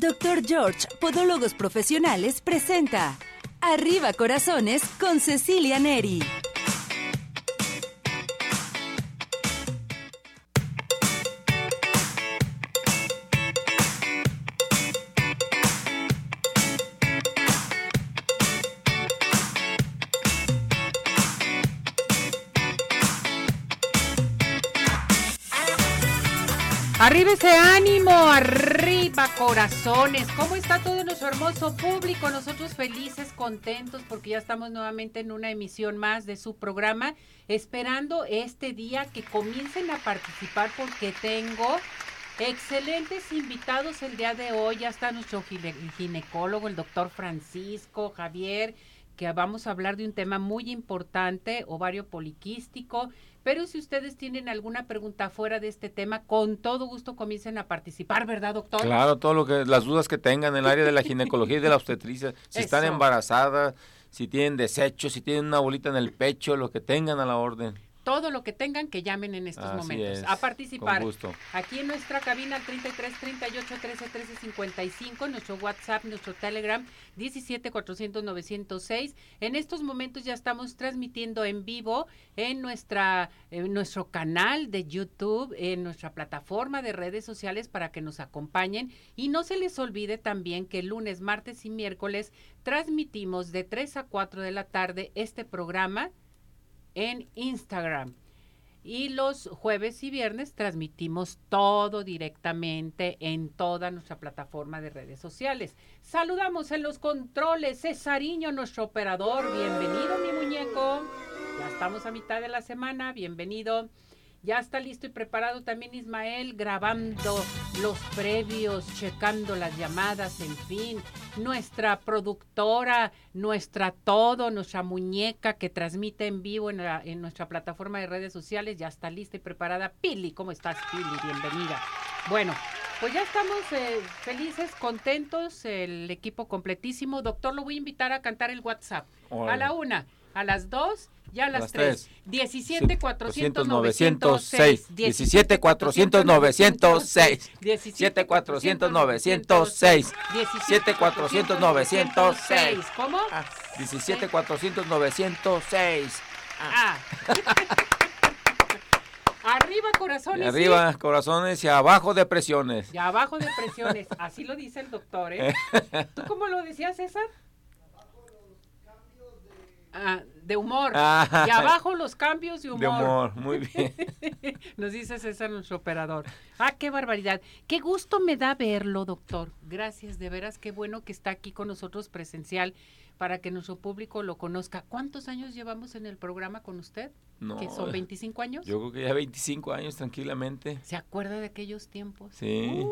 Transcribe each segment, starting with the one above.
Dr. George, Podólogos Profesionales, presenta Arriba Corazones con Cecilia Neri. Arriba ese ánimo, arriba corazones. ¿Cómo está todo nuestro hermoso público? Nosotros felices, contentos porque ya estamos nuevamente en una emisión más de su programa, esperando este día que comiencen a participar porque tengo excelentes invitados el día de hoy. Ya está nuestro ginecólogo, el doctor Francisco Javier, que vamos a hablar de un tema muy importante, ovario poliquístico pero si ustedes tienen alguna pregunta fuera de este tema, con todo gusto comiencen a participar, ¿verdad, doctor? Claro, todo lo que las dudas que tengan en el área de la ginecología y de la obstetricia, si están embarazadas, si tienen desechos, si tienen una bolita en el pecho, lo que tengan a la orden todo lo que tengan que llamen en estos momentos a participar. Aquí en nuestra cabina 33 38 13 13 55, nuestro WhatsApp, nuestro Telegram 17 400 906. En estos momentos ya estamos transmitiendo en vivo en nuestra en nuestro canal de YouTube, en nuestra plataforma de redes sociales para que nos acompañen y no se les olvide también que lunes, martes y miércoles transmitimos de 3 a 4 de la tarde este programa en Instagram. Y los jueves y viernes transmitimos todo directamente en toda nuestra plataforma de redes sociales. Saludamos en los controles, Cesariño, nuestro operador. Bienvenido, mi muñeco. Ya estamos a mitad de la semana. Bienvenido. Ya está listo y preparado también Ismael grabando los previos, checando las llamadas, en fin. Nuestra productora, nuestra todo, nuestra muñeca que transmite en vivo en, en nuestra plataforma de redes sociales, ya está lista y preparada. Pili, ¿cómo estás, Pili? Bienvenida. Bueno, pues ya estamos eh, felices, contentos, el equipo completísimo. Doctor, lo voy a invitar a cantar el WhatsApp. A la una, a las dos ya a las, 3. 17 400 906. 17 400 906. 17 400 906. 17 400 906. ¿Cómo? 17 400 906. Ah. Arriba corazones. Y arriba corazones y abajo depresiones. Y abajo depresiones. Así lo dice el doctor, ¿eh? ¿Tú cómo lo decías, César? Ah, de humor. Ah. y abajo los cambios de humor. De humor, muy bien. Nos dice César, nuestro operador. Ah, qué barbaridad. Qué gusto me da verlo, doctor. Gracias, de veras, qué bueno que está aquí con nosotros presencial para que nuestro público lo conozca. ¿Cuántos años llevamos en el programa con usted? No. ¿Que son 25 años? Yo creo que ya 25 años tranquilamente. ¿Se acuerda de aquellos tiempos? Sí.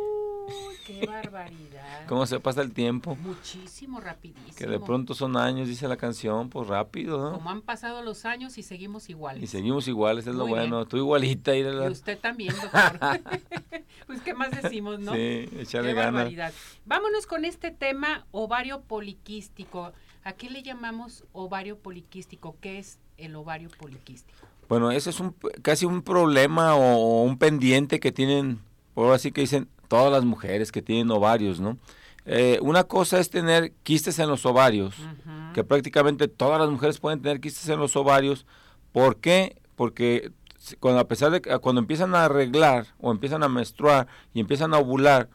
¡Qué barbaridad! ¿Cómo se pasa el tiempo? Muchísimo, rapidísimo. Que de pronto son años, dice la canción, pues rápido, ¿no? Como han pasado los años y seguimos iguales. Y seguimos iguales, es lo bueno. Tú igualita. Y, y usted también, doctor. pues, ¿qué más decimos, no? Sí, echarle Qué barbaridad. Vámonos con este tema, ovario poliquístico. ¿A qué le llamamos ovario poliquístico? ¿Qué es el ovario poliquístico? Bueno, ese es un, casi un problema o, un pendiente que tienen, por así que dicen, todas las mujeres que tienen ovarios, ¿no? Eh, una cosa es tener quistes en los ovarios, que prácticamente todas las mujeres pueden tener quistes en los ovarios. ¿Por qué? Porque cuando, a pesar de que cuando empiezan a arreglar o empiezan a menstruar y empiezan a ovular,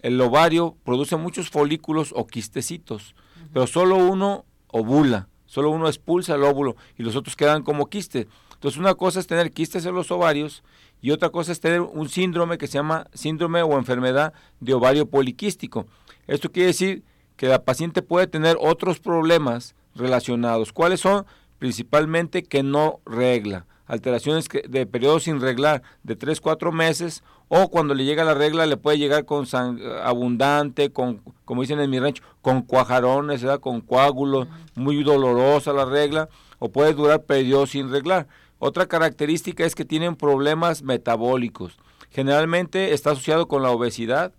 el ovario produce muchos folículos o quistecitos, pero solo uno ovula, solo uno expulsa el óvulo y los otros quedan como quistes. Entonces una cosa es tener quistes en los ovarios y otra cosa es tener un síndrome que se llama síndrome o enfermedad de ovario poliquístico. Esto quiere decir que la paciente puede tener otros problemas relacionados. ¿Cuáles son? Principalmente que no regla, alteraciones de periodo sin reglar de 3, 4 meses o cuando le llega la regla le puede llegar con abundante, con, como dicen en mi rancho, con cuajarones, con coágulos, muy dolorosa la regla o puede durar periodo sin reglar. Otra característica es que tienen problemas metabólicos. Generalmente está asociado con la obesidad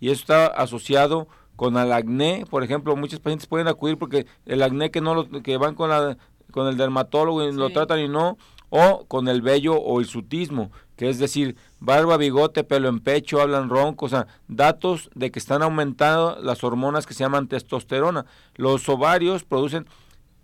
y eso está asociado con el acné. Por ejemplo, muchos pacientes pueden acudir porque el acné que no lo, que van con la con el dermatólogo y lo tratan y no o con el vello o el sutismo, que es decir, barba, bigote, pelo en pecho, hablan ronco, o sea, datos de que están aumentando las hormonas que se llaman testosterona. Los ovarios producen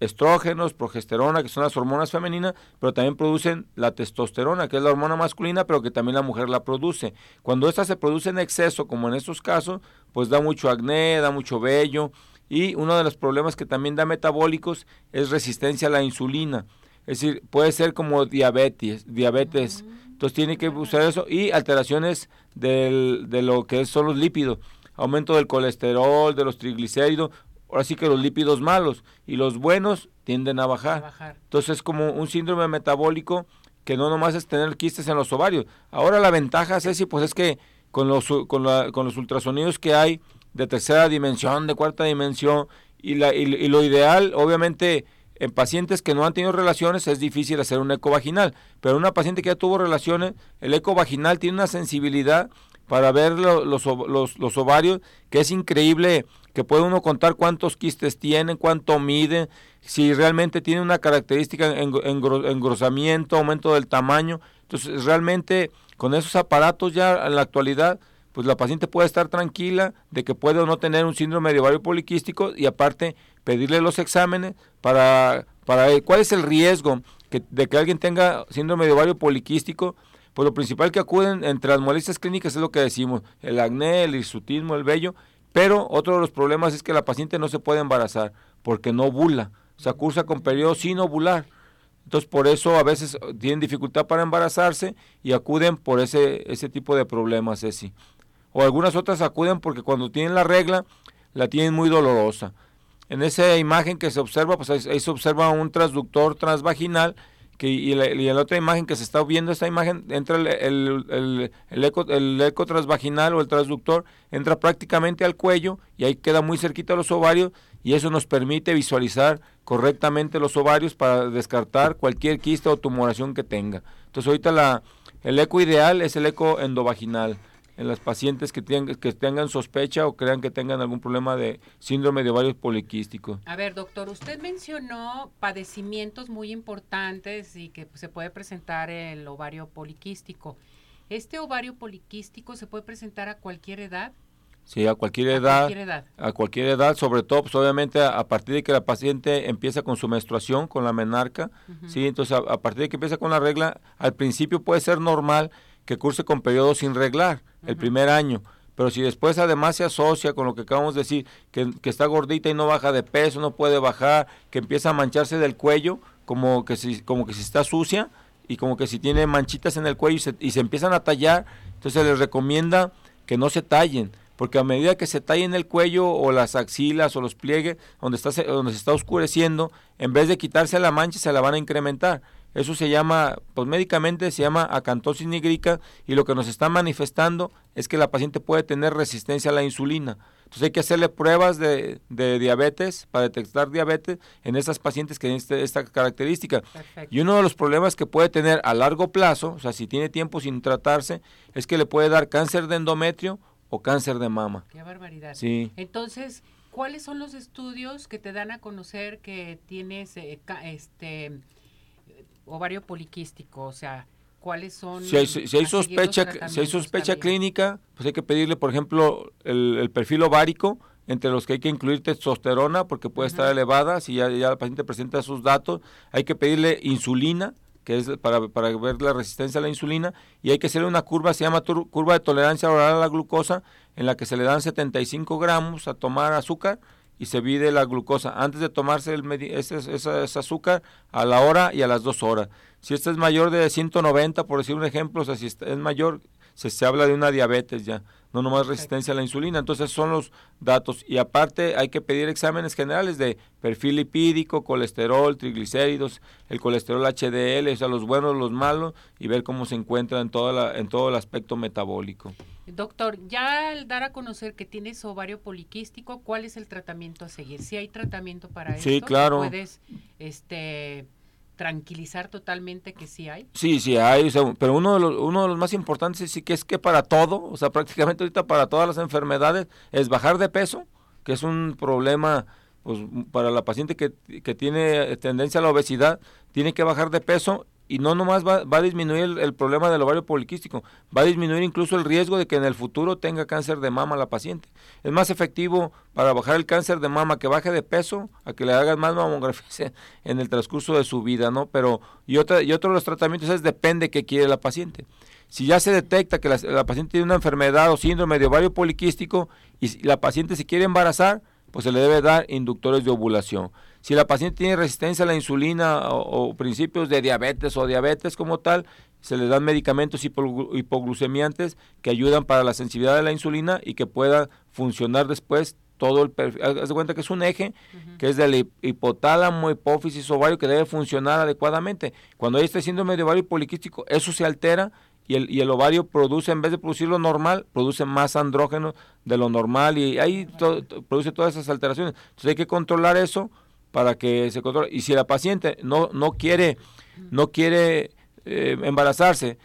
estrógenos, progesterona, que son las hormonas femeninas, pero también producen la testosterona, que es la hormona masculina, pero que también la mujer la produce. Cuando esta se produce en exceso, como en estos casos, pues da mucho acné, da mucho vello, y uno de los problemas que también da metabólicos es resistencia a la insulina. Es decir, puede ser como diabetes, diabetes. Entonces tiene que usar eso y alteraciones del, de lo que son los lípidos, aumento del colesterol, de los triglicéridos, ahora sí que los lípidos malos y los buenos tienden a bajar. Entonces es como un síndrome metabólico que no nomás es tener quistes en los ovarios. Ahora la ventaja, Ceci, pues es que con los, con, la, con los ultrasonidos que hay de tercera dimensión, de cuarta dimensión, y, la, y, lo ideal, obviamente, en pacientes que no han tenido relaciones es difícil hacer un eco vaginal, pero una paciente que ya tuvo relaciones, el eco vaginal tiene una sensibilidad para ver los, los, los, ovarios que es increíble que puede uno contar cuántos quistes tienen, cuánto miden, si realmente tiene una característica en, engrosamiento, aumento del tamaño. Entonces, realmente con esos aparatos ya en la actualidad, pues la paciente puede estar tranquila de que puede o no tener un síndrome de ovario poliquístico y aparte pedirle los exámenes para, para cuál es el riesgo de que alguien tenga síndrome de ovario poliquístico. Pues lo principal que acuden entre las molestias clínicas es lo que decimos, el acné, el hirsutismo, el vello, pero otro de los problemas es que la paciente no se puede embarazar porque no ovula, o sea, cursa con periodo sin ovular. Entonces, por eso a veces tienen dificultad para embarazarse y acuden por ese, ese tipo de problemas, Ceci. O algunas otras acuden porque cuando tienen la regla, la tienen muy dolorosa. En esa imagen que se observa, pues ahí se observa un transductor transvaginal que, y, la, y, la, otra imagen que se está viendo, esta imagen, entra el, el, el, eco, el eco transvaginal o el transductor, entra prácticamente al cuello y ahí queda muy cerquita a los ovarios y eso nos permite visualizar correctamente los ovarios para descartar cualquier quista o tumoración que tenga. Entonces ahorita la, el eco ideal es el eco endovaginal en las pacientes que, tengan, que tengan sospecha o crean que tengan algún problema de síndrome de ovarios poliquísticos. A ver, doctor, usted mencionó padecimientos muy importantes y que se puede presentar el ovario poliquístico. ¿Este ovario poliquístico se puede presentar a cualquier edad? Sí, a cualquier edad. A cualquier edad, a cualquier edad sobre todo, pues obviamente a, partir de que la paciente empieza con su menstruación, con la menarca, sí, entonces a, partir de que empieza con la regla, al principio puede ser normal que curse con periodo sin reglar el primer año. Pero si después además se asocia con lo que acabamos de decir, que, está gordita y no baja de peso, no puede bajar, que empieza a mancharse del cuello, como que si, como que si está sucia y como que si tiene manchitas en el cuello y se, y se empiezan a tallar, entonces se les recomienda que no se tallen, porque a medida que se tallen el cuello o las axilas o los pliegues, donde, está, donde se está oscureciendo, en vez de quitarse la mancha, se la van a incrementar. Eso se llama, pues médicamente se llama acantosis nigrica y lo que nos está manifestando es que la paciente puede tener resistencia a la insulina. Entonces hay que hacerle pruebas de, diabetes para detectar diabetes en esas pacientes que tienen este, esta característica. Y uno de los problemas que puede tener a largo plazo, o sea, si tiene tiempo sin tratarse, es que le puede dar cáncer de endometrio o cáncer de mama. Qué barbaridad. Sí. Entonces, ¿cuáles son los estudios que te dan a conocer que tienes eh, este ovario poliquístico, o sea, cuáles son... Si hay, si hay sospecha, si hay sospecha clínica, pues hay que pedirle, por ejemplo, el, perfil ovárico, entre los que hay que incluir testosterona, porque puede estar elevada, si ya, ya el paciente presenta sus datos, hay que pedirle insulina, que es para, para, ver la resistencia a la insulina, y hay que hacerle una curva, se llama curva de tolerancia oral a la glucosa, en la que se le dan 75 gramos a tomar azúcar, y se mide la glucosa antes de tomarse el ese, ese, azúcar a la hora y a las dos horas. Si esta es mayor de 190, por decir un ejemplo, o sea, si es mayor, se, se habla de una diabetes ya, no nomás resistencia a la insulina. Entonces son los datos. Y aparte hay que pedir exámenes generales de perfil lipídico, colesterol, triglicéridos, el colesterol HDL, o sea, los buenos, los malos, y ver cómo se encuentra en, toda la, en todo el aspecto metabólico. Doctor, ya al dar a conocer que tienes ovario poliquístico, ¿cuál es el tratamiento a seguir? Si hay tratamiento para sí, claro. puedes este tranquilizar totalmente que sí hay. Sí, sí hay, pero uno de, los, uno de los más importantes sí que es que para todo, o sea, prácticamente ahorita para todas las enfermedades es bajar de peso, que es un problema pues para la paciente que, que tiene tendencia a la obesidad, tiene que bajar de peso y no nomás va, a disminuir el, problema del ovario poliquístico, va a disminuir incluso el riesgo de que en el futuro tenga cáncer de mama la paciente. Es más efectivo para bajar el cáncer de mama que baje de peso a que le hagan más mamografías en el transcurso de su vida, ¿no? Pero y otra y otro de los tratamientos es depende qué quiere la paciente. Si ya se detecta que la, paciente tiene una enfermedad o síndrome de ovario poliquístico y la paciente se quiere embarazar, pues se le debe dar inductores de ovulación. Si la paciente tiene resistencia a la insulina o, principios de diabetes o diabetes como tal, se le dan medicamentos hipoglucemiantes que ayudan para la sensibilidad de la insulina y que pueda funcionar después todo el perfil. Haz de cuenta que es un eje que es del hipotálamo, hipófisis, ovario que debe funcionar adecuadamente. Cuando hay este síndrome de ovario poliquístico, eso se altera y el, y el ovario produce, en vez de producir lo normal, produce más andrógeno de lo normal y ahí produce todas esas alteraciones. Entonces hay que controlar eso para que se controle. Y si la paciente no, no quiere, no quiere eh, embarazarse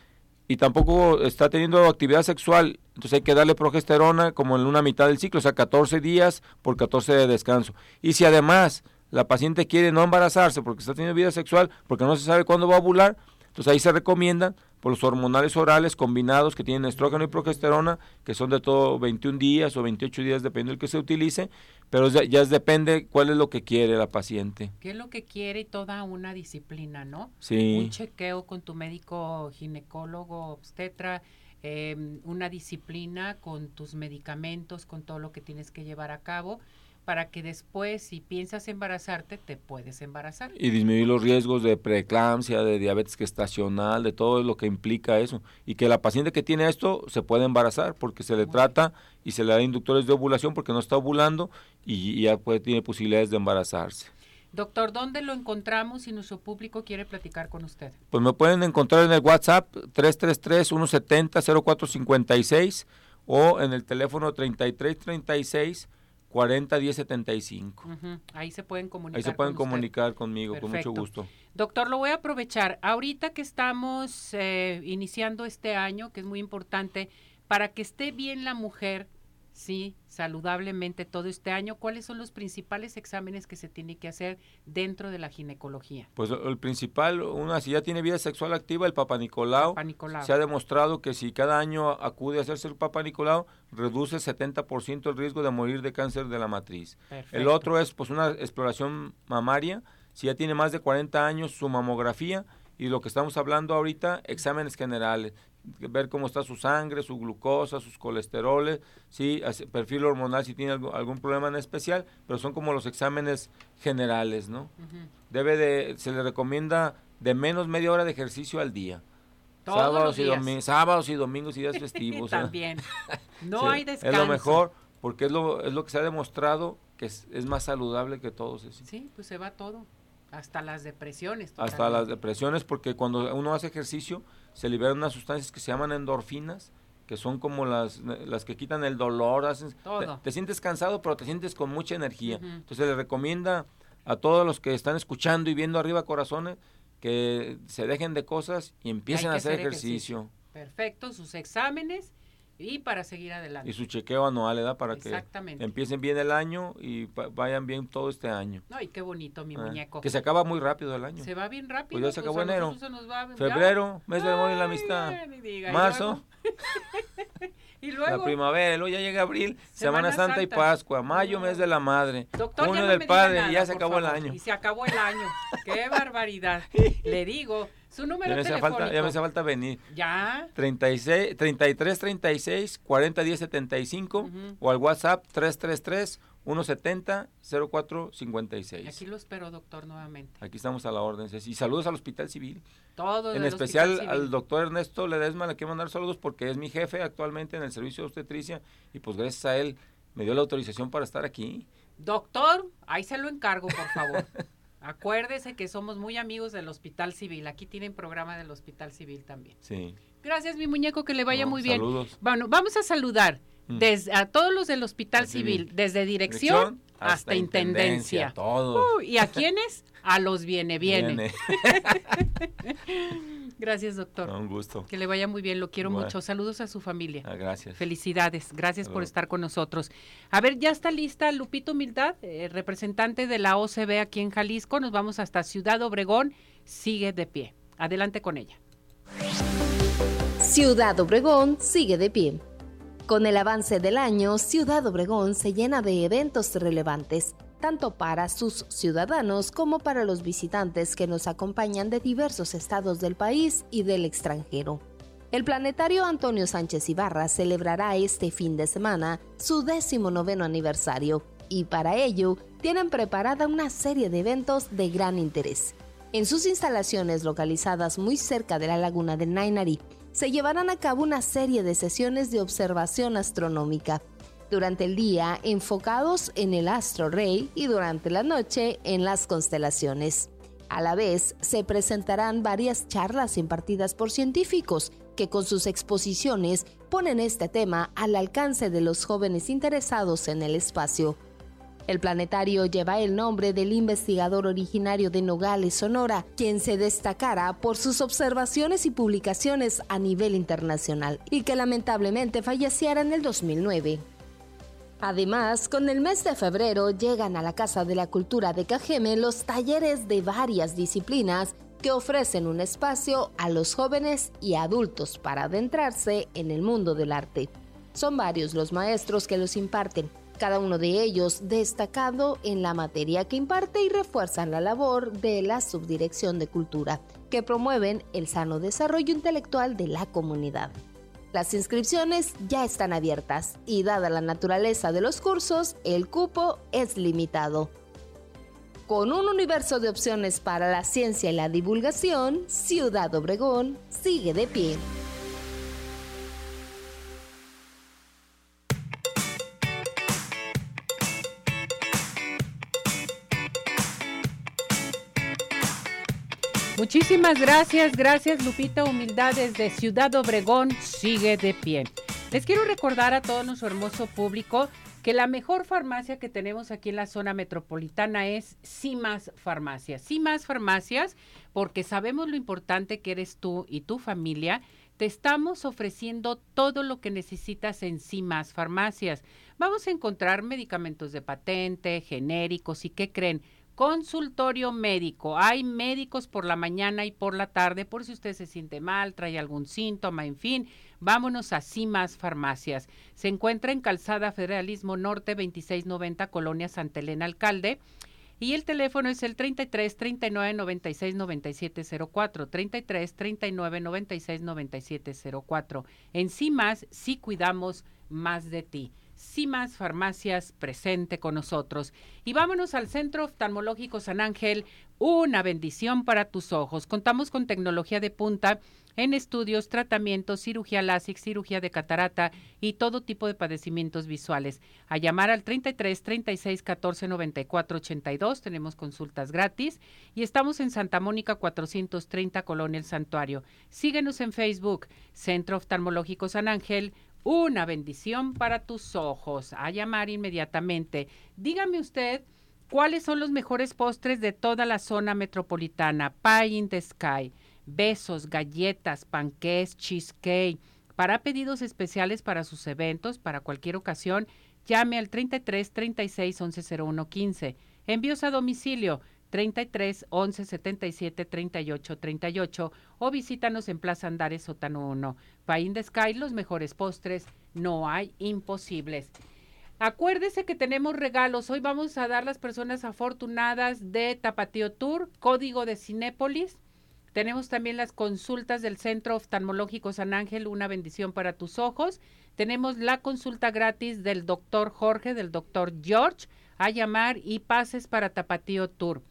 y tampoco está teniendo actividad sexual, entonces hay que darle progesterona como en una mitad del ciclo, o sea, 14 días por 14 de descanso. Y si además la paciente quiere no embarazarse porque está teniendo vida sexual, porque no se sabe cuándo va a ovular, entonces ahí se recomiendan por los hormonales orales combinados que tienen estrógeno y progesterona, que son de todo 21 días o 28 días, depende del que se utilice, pero ya, ya depende cuál es lo que quiere la paciente. ¿Qué es lo que quiere y toda una disciplina, no? Sí. Un chequeo con tu médico ginecólogo, obstetra, eh, una disciplina con tus medicamentos, con todo lo que tienes que llevar a cabo para que después, si piensas embarazarte, te puedes embarazar. Y disminuir los riesgos de preeclampsia, de diabetes gestacional, de todo lo que implica eso. Y que la paciente que tiene esto se puede embarazar porque se le trata y se le da inductores de ovulación porque no está ovulando y, ya puede, tiene posibilidades de embarazarse. Doctor, ¿dónde lo encontramos si nuestro público quiere platicar con usted? Pues me pueden encontrar en el WhatsApp 333-170-0456 o en el teléfono 3336 40 10 75. Ahí se pueden comunicar. Ahí se pueden comunicar conmigo, con mucho gusto. Doctor, lo voy a aprovechar. Ahorita que estamos eh, iniciando este año, que es muy importante, para que esté bien la mujer, sí, saludablemente todo este año, ¿cuáles son los principales exámenes que se tiene que hacer dentro de la ginecología? Pues el principal, una, si ya tiene vida sexual activa, el Papa Nicolau, se ha demostrado que si cada año acude a hacerse el Papa Nicolau, reduce 70% el riesgo de morir de cáncer de la matriz. El otro es pues una exploración mamaria, si ya tiene más de 40 años, su mamografía, y lo que estamos hablando ahorita, exámenes generales, ver cómo está su sangre, su glucosa, sus colesteroles, sí, perfil hormonal si tiene algún problema en especial, pero son como los exámenes generales, ¿no? Debe de, se le recomienda de menos media hora de ejercicio al día. sábados, y domingos, sábados y domingos y días festivos. También. No hay descanso. Es lo mejor, porque es lo, es lo que se ha demostrado que es, es más saludable que todos. Sí, pues se va todo. Hasta las depresiones. Hasta las depresiones, porque cuando uno hace ejercicio se liberan unas sustancias que se llaman endorfinas, que son como las, las que quitan el dolor. Te, sientes cansado, pero te sientes con mucha energía. Entonces le recomienda a todos los que están escuchando y viendo arriba corazones que se dejen de cosas y empiecen a hacer, ejercicio. Perfecto, sus exámenes y para seguir adelante. Y su chequeo anual, ¿verdad? Para que empiecen bien el año y vayan bien todo este año. Ay, qué bonito, mi ah, muñeco. Que se acaba muy rápido el año. Se va bien rápido. Pues ya se acabó enero. Febrero, mes del amor y la amistad. Marzo. y luego. La primavera, luego ya llega abril, Semana, Santa, y Pascua. Mayo, mes de la madre. Doctor, Junio del padre, y ya se acabó el año. Y se acabó el año. qué barbaridad. Le digo. Su número ya me falta, ya me hace falta venir. Ya. 36, 33 36 40 10 75 o al WhatsApp 333 170 0456. Aquí lo espero, doctor, nuevamente. Aquí estamos a la orden. Y saludos al Hospital Civil. Todo En especial al doctor Ernesto Ledesma le quiero mandar saludos porque es mi jefe actualmente en el servicio de obstetricia y pues gracias a él me dio la autorización para estar aquí. Doctor, ahí se lo encargo, por favor. Acuérdese que somos muy amigos del Hospital Civil. Aquí tienen programa del Hospital Civil también. Sí. Gracias, mi muñeco, que le vaya muy bien. Saludos. Bueno, vamos a saludar mm. desde, a todos los del Hospital Civil, desde dirección, hasta, intendencia. Todos. ¿Y a quiénes? A los viene, viene. Gracias, doctor. un gusto. Que le vaya muy bien, lo quiero mucho. Saludos a su familia. Ah, gracias. Felicidades, gracias por estar con nosotros. A ver, ya está lista Lupito Humildad, eh, representante de la OCB aquí en Jalisco. Nos vamos hasta Ciudad Obregón. Sigue de pie. Adelante con ella. Ciudad Obregón sigue de pie. Con el avance del año, Ciudad Obregón se llena de eventos relevantes, tanto para sus ciudadanos como para los visitantes que nos acompañan de diversos estados del país y del extranjero. El planetario Antonio Sánchez Ibarra celebrará este fin de semana su décimo noveno aniversario y para ello tienen preparada una serie de eventos de gran interés. En sus instalaciones localizadas muy cerca de la laguna de Nainari, se llevarán a cabo una serie de sesiones de observación astronómica. Durante el día enfocados en el astro rey y durante la noche en las constelaciones. A la vez, se presentarán varias charlas impartidas por científicos que con sus exposiciones ponen este tema al alcance de los jóvenes interesados en el espacio. El planetario lleva el nombre del investigador originario de Nogales, Sonora, quien se destacara por sus observaciones y publicaciones a nivel internacional y que lamentablemente falleciera en el 2009. Además, con el mes de febrero llegan a la Casa de la Cultura de Cajeme los talleres de varias disciplinas que ofrecen un espacio a los jóvenes y adultos para adentrarse en el mundo del arte. Son varios los maestros que los imparten, cada uno de ellos destacado en la materia que imparte y refuerzan la labor de la Subdirección de Cultura, que promueven el sano desarrollo intelectual de la comunidad. Las inscripciones ya están abiertas y dada la naturaleza de los cursos, el cupo es limitado. Con un universo de opciones para la ciencia y la divulgación, Ciudad Obregón sigue de pie. Muchísimas gracias, gracias Lupita Humildades de Ciudad Obregón sigue de pie. Les quiero recordar a todo nuestro hermoso público que la mejor farmacia que tenemos aquí en la zona metropolitana es CIMAS Farmacias. CIMAS Farmacias, porque sabemos lo importante que eres tú y tu familia, te estamos ofreciendo todo lo que necesitas en CIMAS Farmacias. Vamos a encontrar medicamentos de patente, genéricos y ¿qué creen? Consultorio médico. Hay médicos por la mañana y por la tarde por si usted se siente mal, trae algún síntoma, en fin. Vámonos a CIMAS Farmacias. Se encuentra en Calzada Federalismo Norte 2690, Colonia Santa Elena Alcalde. Y el teléfono es el 33 39 96 97 04. 33 39 96 97 04. En CIMAS sí cuidamos más de ti. CIMAS Farmacias presente con nosotros. Y vámonos al Centro Oftalmológico San Ángel, una bendición para tus ojos. Contamos con tecnología de punta en estudios, tratamientos, cirugía láser, cirugía de catarata y todo tipo de padecimientos visuales. A llamar al 33 36 14 94 82. Tenemos consultas gratis y estamos en Santa Mónica 430 Colonia El Santuario. Síguenos en Facebook, Centro Oftalmológico San Ángel una bendición para tus ojos. A llamar inmediatamente. Dígame usted cuáles son los mejores postres de toda la zona metropolitana. Pie in the Sky, besos, galletas, panqués, cheesecake. Para pedidos especiales para sus eventos, para cualquier ocasión, llame al 33 36 11 01 15. Envíos a domicilio 33 11 77 38 38 o visítanos en Plaza Andares Sótano 1. Pain de Sky, los mejores postres, no hay imposibles. Acuérdese que tenemos regalos. Hoy vamos a dar las personas afortunadas de Tapatío Tour, código de Cinépolis. Tenemos también las consultas del Centro Oftalmológico San Ángel, una bendición para tus ojos. Tenemos la consulta gratis del doctor Jorge, del doctor George, a llamar y pases para Tapatío Tour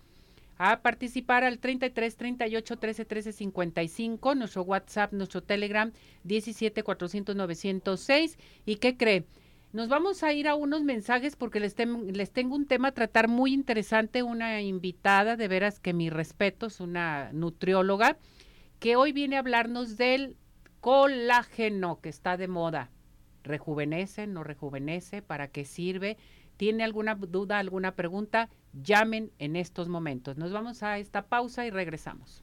a participar al 33 38 13 13 55, nuestro WhatsApp, nuestro Telegram 17 400 906. ¿Y qué cree? Nos vamos a ir a unos mensajes porque les, les tengo un tema a tratar muy interesante, una invitada, de veras que mi respeto, es una nutrióloga, que hoy viene a hablarnos del colágeno que está de moda. ¿Rejuvenece, no rejuvenece? ¿Para qué sirve? ¿Tiene alguna duda, alguna pregunta? llamen en estos momentos. Nos vamos a esta pausa y regresamos.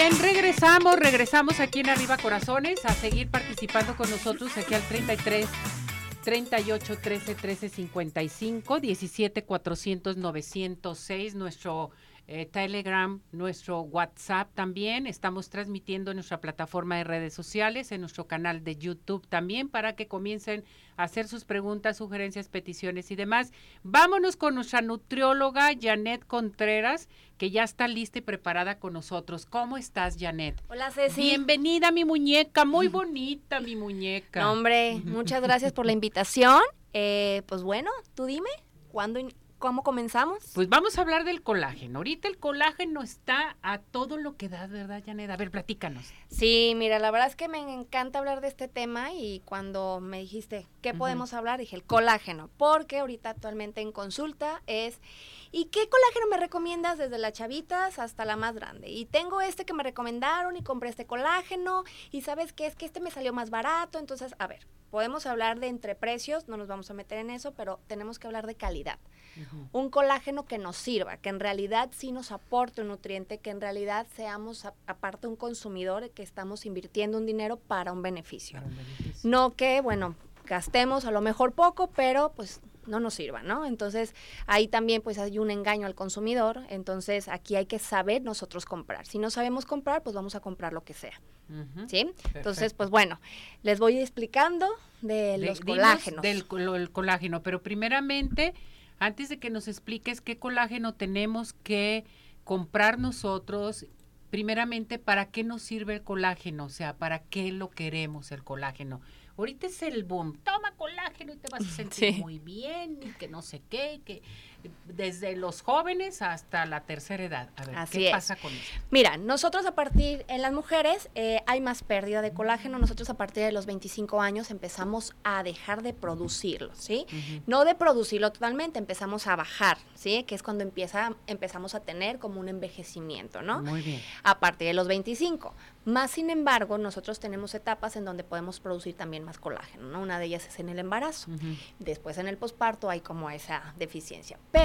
Bien, regresamos, regresamos aquí en Arriba Corazones a seguir participando con nosotros aquí al 33 38 13 13 55 17 400 906 nuestro eh, Telegram, nuestro WhatsApp también. Estamos transmitiendo en nuestra plataforma de redes sociales, en nuestro canal de YouTube también, para que comiencen a hacer sus preguntas, sugerencias, peticiones y demás. Vámonos con nuestra nutrióloga Janet Contreras, que ya está lista y preparada con nosotros. ¿Cómo estás, Janet? Hola, Ceci. Bienvenida, mi muñeca. Muy bonita, mi muñeca. hombre, muchas gracias por la invitación. Eh, pues bueno, tú dime, ¿cuándo ¿Cómo comenzamos? Pues vamos a hablar del colágeno. Ahorita el colágeno está a todo lo que da, ¿verdad, Janet? A ver, platícanos. Sí, mira, la verdad es que me encanta hablar de este tema y cuando me dijiste, ¿qué podemos hablar? Dije, el colágeno, porque ahorita actualmente en consulta es, ¿y qué colágeno me recomiendas desde las chavitas hasta la más grande? Y tengo este que me recomendaron y compré este colágeno y sabes qué es que este me salió más barato, entonces, a ver, podemos hablar de entre precios, no nos vamos a meter en eso, pero tenemos que hablar de calidad un colágeno que nos sirva, que en realidad sí nos aporte un nutriente, que en realidad seamos aparte un consumidor que estamos invirtiendo un dinero para un beneficio. No que, bueno, gastemos a lo mejor poco, pero pues no nos sirvan, ¿no? Entonces, ahí también pues hay un engaño al consumidor, entonces aquí hay que saber nosotros comprar. Si no sabemos comprar, pues vamos a comprar lo que sea. ¿Sí? Entonces, pues bueno, les voy explicando de, los colágenos. Del el colágeno, pero primeramente, antes de que nos expliques qué colágeno tenemos que comprar nosotros primeramente, ¿para qué nos sirve el colágeno? O sea, ¿para qué lo queremos el colágeno? Ahorita es el boom, toma colágeno y te vas a sentir muy bien y que no sé qué, que desde los jóvenes hasta la tercera edad. A ver, ¿qué pasa con eso? Mira, nosotros a partir, en las mujeres eh, hay más pérdida de colágeno, nosotros a partir de los 25 años empezamos a dejar de producirlo, ¿sí? No de producirlo totalmente, empezamos a bajar, ¿sí? Que es cuando empieza, empezamos a tener como un envejecimiento, ¿no? Muy bien. A partir de los 25. Más sin embargo, nosotros tenemos etapas en donde podemos producir también más colágeno, ¿no? Una de ellas es en el embarazo. Después en el posparto hay como esa deficiencia. Pero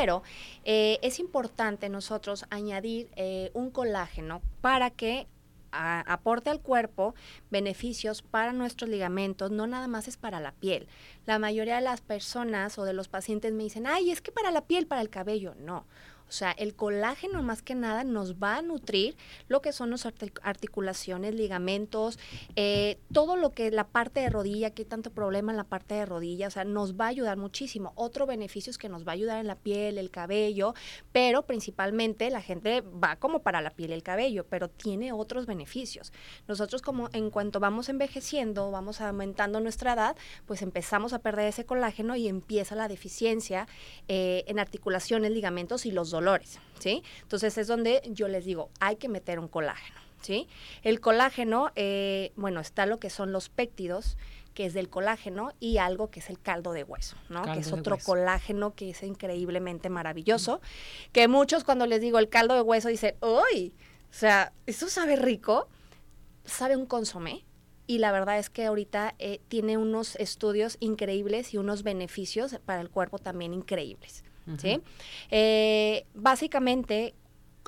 eh, es importante nosotros añadir eh, un colágeno para que aporte al cuerpo beneficios para nuestros ligamentos, no nada más es para la piel. La mayoría de las personas o de los pacientes me dicen, ay, es que para la piel, para el cabello. No. O sea, el colágeno más que nada nos va a nutrir lo que son las articulaciones, ligamentos, eh, todo lo que la parte de rodilla, que tanto problema en la parte de rodilla, o sea, nos va a ayudar muchísimo. Otro beneficio es que nos va a ayudar en la piel, el cabello, pero principalmente la gente va como para la piel y el cabello, pero tiene otros beneficios. Nosotros como en cuanto vamos envejeciendo, vamos aumentando nuestra edad, pues empezamos a perder ese colágeno y empieza la deficiencia eh, en articulaciones, ligamentos y los dolores ¿sí? Entonces es donde yo les digo, hay que meter un colágeno, ¿sí? El colágeno, eh, bueno, está lo que son los péptidos, que es del colágeno, y algo que es el caldo de hueso, ¿no? que es otro colágeno que es increíblemente maravilloso, que muchos cuando les digo el caldo de hueso dicen, ¡uy! O sea, ¿eso sabe rico? Sabe un consomé, y la verdad es que ahorita eh, tiene unos estudios increíbles y unos beneficios para el cuerpo también increíbles. ¿Sí? Eh, básicamente,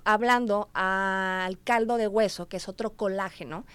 hablando al caldo de hueso, que es otro colágeno,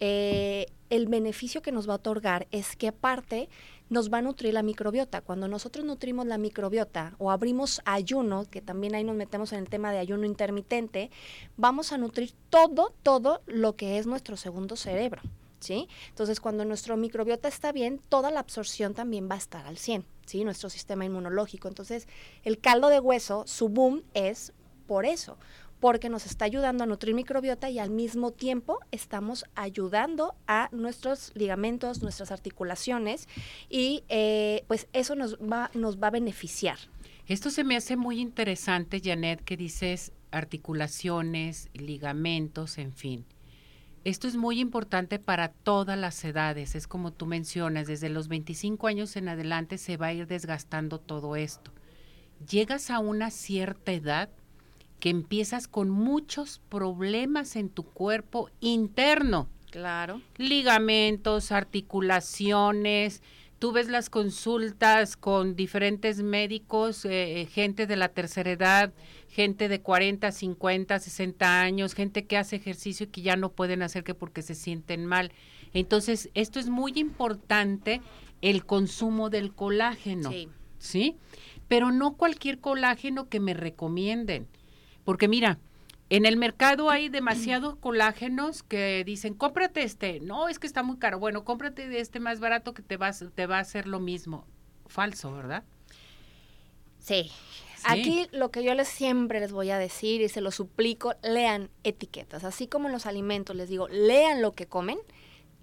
eh, el beneficio que nos va a otorgar es que aparte nos va a nutrir la microbiota. Cuando nosotros nutrimos la microbiota o abrimos ayuno, que también ahí nos metemos en el tema de ayuno intermitente, vamos a nutrir todo, todo lo que es nuestro segundo cerebro. ¿Sí? Entonces, cuando nuestro microbiota está bien, toda la absorción también va a estar al 100. ¿sí? nuestro sistema inmunológico. Entonces, el caldo de hueso, su boom es por eso, porque nos está ayudando a nutrir microbiota y al mismo tiempo estamos ayudando a nuestros ligamentos, nuestras articulaciones y eh, pues eso nos va, nos va a beneficiar. Esto se me hace muy interesante, Janet, que dices articulaciones, ligamentos, en fin. Esto es muy importante para todas las edades, es como tú mencionas, desde los 25 años en adelante se va a ir desgastando todo esto. Llegas a una cierta edad que empiezas con muchos problemas en tu cuerpo interno. Claro. Ligamentos, articulaciones, tú ves las consultas con diferentes médicos, eh, gente de la tercera edad, gente de 40, 50, 60 años, gente que hace ejercicio y que ya no pueden hacer que porque se sienten mal. Entonces, esto es muy importante, el consumo del colágeno. Sí. ¿Sí? Pero no cualquier colágeno que me recomienden. Porque mira, en el mercado hay demasiados colágenos que dicen, cómprate este. No, es que está muy caro. Bueno, cómprate de este más barato que te va, te va a hacer lo mismo. Falso, ¿verdad? Sí. Aquí lo que yo les siempre les voy a decir y se lo suplico, lean etiquetas. Así como en los alimentos les digo, lean lo que comen,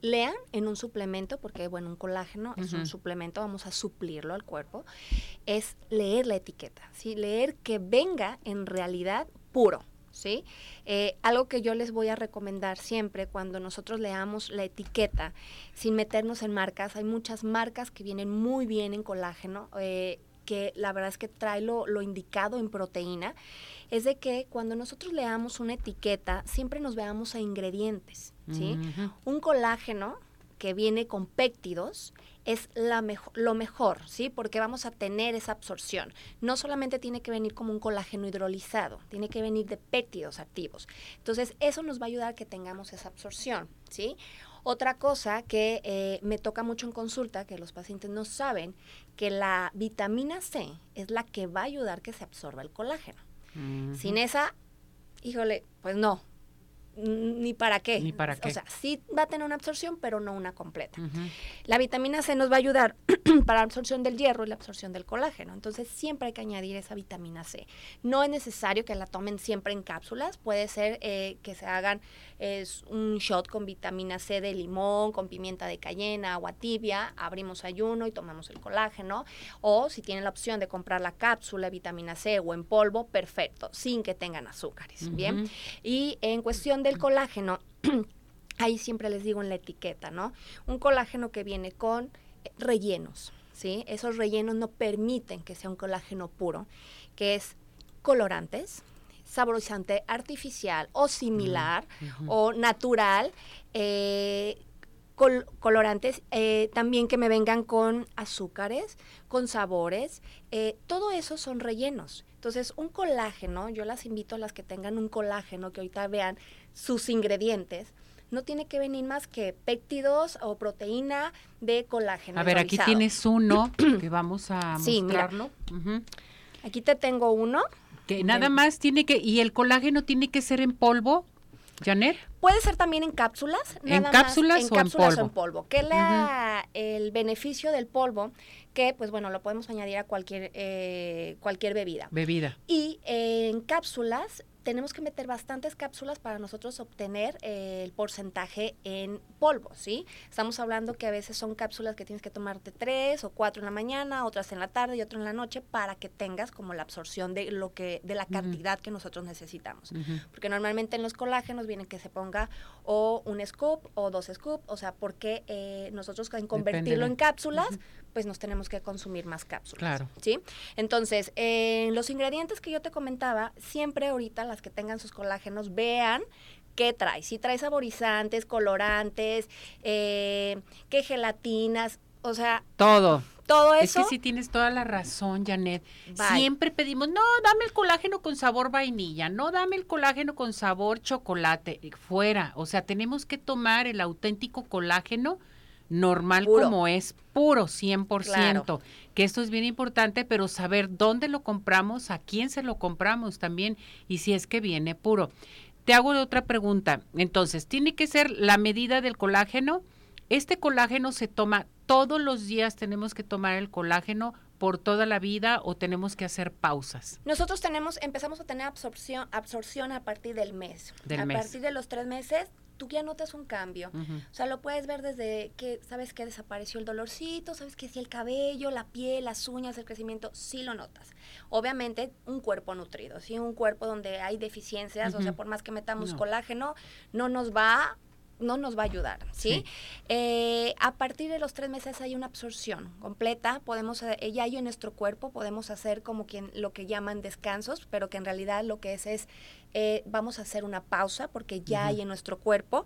lean en un suplemento, porque bueno, un colágeno es un suplemento, vamos a suplirlo al cuerpo, es leer la etiqueta, ¿sí? leer que venga en realidad puro. ¿sí? Eh, algo que yo les voy a recomendar siempre cuando nosotros leamos la etiqueta, sin meternos en marcas, hay muchas marcas que vienen muy bien en colágeno, eh, que la verdad es que trae lo, indicado en proteína, es de que cuando nosotros leamos una etiqueta, siempre nos veamos a ingredientes, ¿sí? Un colágeno que viene con péptidos es la lo mejor, ¿sí? Porque vamos a tener esa absorción. No solamente tiene que venir como un colágeno hidrolizado, tiene que venir de péptidos activos. Entonces, eso nos va a ayudar a que tengamos esa absorción, ¿sí? Otra cosa que eh, me toca mucho en consulta, que los pacientes no saben, que la vitamina C es la que va a ayudar que se absorba el colágeno. Sin esa, híjole, pues no, ni para qué. Ni para qué. O sea, sí va a tener una absorción, pero no una completa. La vitamina C nos va a ayudar para la absorción del hierro y la absorción del colágeno. Entonces, siempre hay que añadir esa vitamina C. No es necesario que la tomen siempre en cápsulas. Puede ser eh, que se hagan un shot con vitamina C de limón, con pimienta de cayena, agua tibia, abrimos ayuno y tomamos el colágeno. O si tienen la opción de comprar la cápsula de vitamina C o en polvo, perfecto, sin que tengan azúcares. Bien. Y en cuestión del colágeno, ahí siempre les digo en la etiqueta, ¿no? Un colágeno que viene con rellenos, ¿sí? Esos rellenos no permiten que sea un colágeno puro, que es colorantes, saborizante artificial o similar o natural, eh, colorantes, eh, también que me vengan con azúcares, con sabores, eh, todo eso son rellenos. Entonces, un colágeno, yo las invito a las que tengan un colágeno, que ahorita vean sus ingredientes, no tiene que venir más que péptidos o proteína de colágeno. A ver, aquí tienes uno que vamos a mostrarlo. Aquí te tengo uno. Que nada más tiene que, y el colágeno tiene que ser en polvo, Janet. Puede ser también en cápsulas. ¿En cápsulas, en, cápsulas o en polvo? Que la, el beneficio del polvo, que pues bueno, lo podemos añadir a cualquier, eh, cualquier bebida. Bebida. Y en cápsulas tenemos que meter bastantes cápsulas para nosotros obtener eh, el porcentaje en polvo, ¿sí? Estamos hablando que a veces son cápsulas que tienes que tomarte tres o cuatro en la mañana, otras en la tarde y otras en la noche para que tengas como la absorción de lo que de la cantidad que nosotros necesitamos. Porque normalmente en los colágenos viene que se ponga o un scoop o dos scoops, o sea, porque eh, nosotros en convertirlo en cápsulas, pues nos tenemos que consumir más cápsulas. Claro. ¿Sí? Entonces, en los ingredientes que yo te comentaba, siempre ahorita las que tengan sus colágenos, vean qué trae. Si trae saborizantes, colorantes, eh, qué gelatinas, o sea... Todo. Todo eso. Es que sí tienes toda la razón, Janet. Siempre pedimos, no, dame el colágeno con sabor vainilla, no, dame el colágeno con sabor chocolate, fuera. O sea, tenemos que tomar el auténtico colágeno normal como es, puro 100%, que esto es bien importante, pero saber dónde lo compramos, a quién se lo compramos también y si es que viene puro. Te hago otra pregunta. Entonces, ¿tiene que ser la medida del colágeno? ¿Este colágeno se toma todos los días? ¿Tenemos que tomar el colágeno por toda la vida o tenemos que hacer pausas? Nosotros tenemos, empezamos a tener absorción, absorción a partir del mes. Del a mes. partir de los tres meses tú ya notas un cambio. O sea, lo puedes ver desde que sabes que desapareció el dolorcito, sabes que si el cabello, la piel, las uñas, el crecimiento, sí lo notas. Obviamente, un cuerpo nutrido, ¿sí? Un cuerpo donde hay deficiencias, o sea, por más que metamos colágeno, no nos va no nos va a ayudar, ¿sí? Eh, a partir de los tres meses hay una absorción completa, podemos, eh, ya hay en nuestro cuerpo, podemos hacer como quien, lo que llaman descansos, pero que en realidad lo que es es, eh, vamos a hacer una pausa porque ya hay en nuestro cuerpo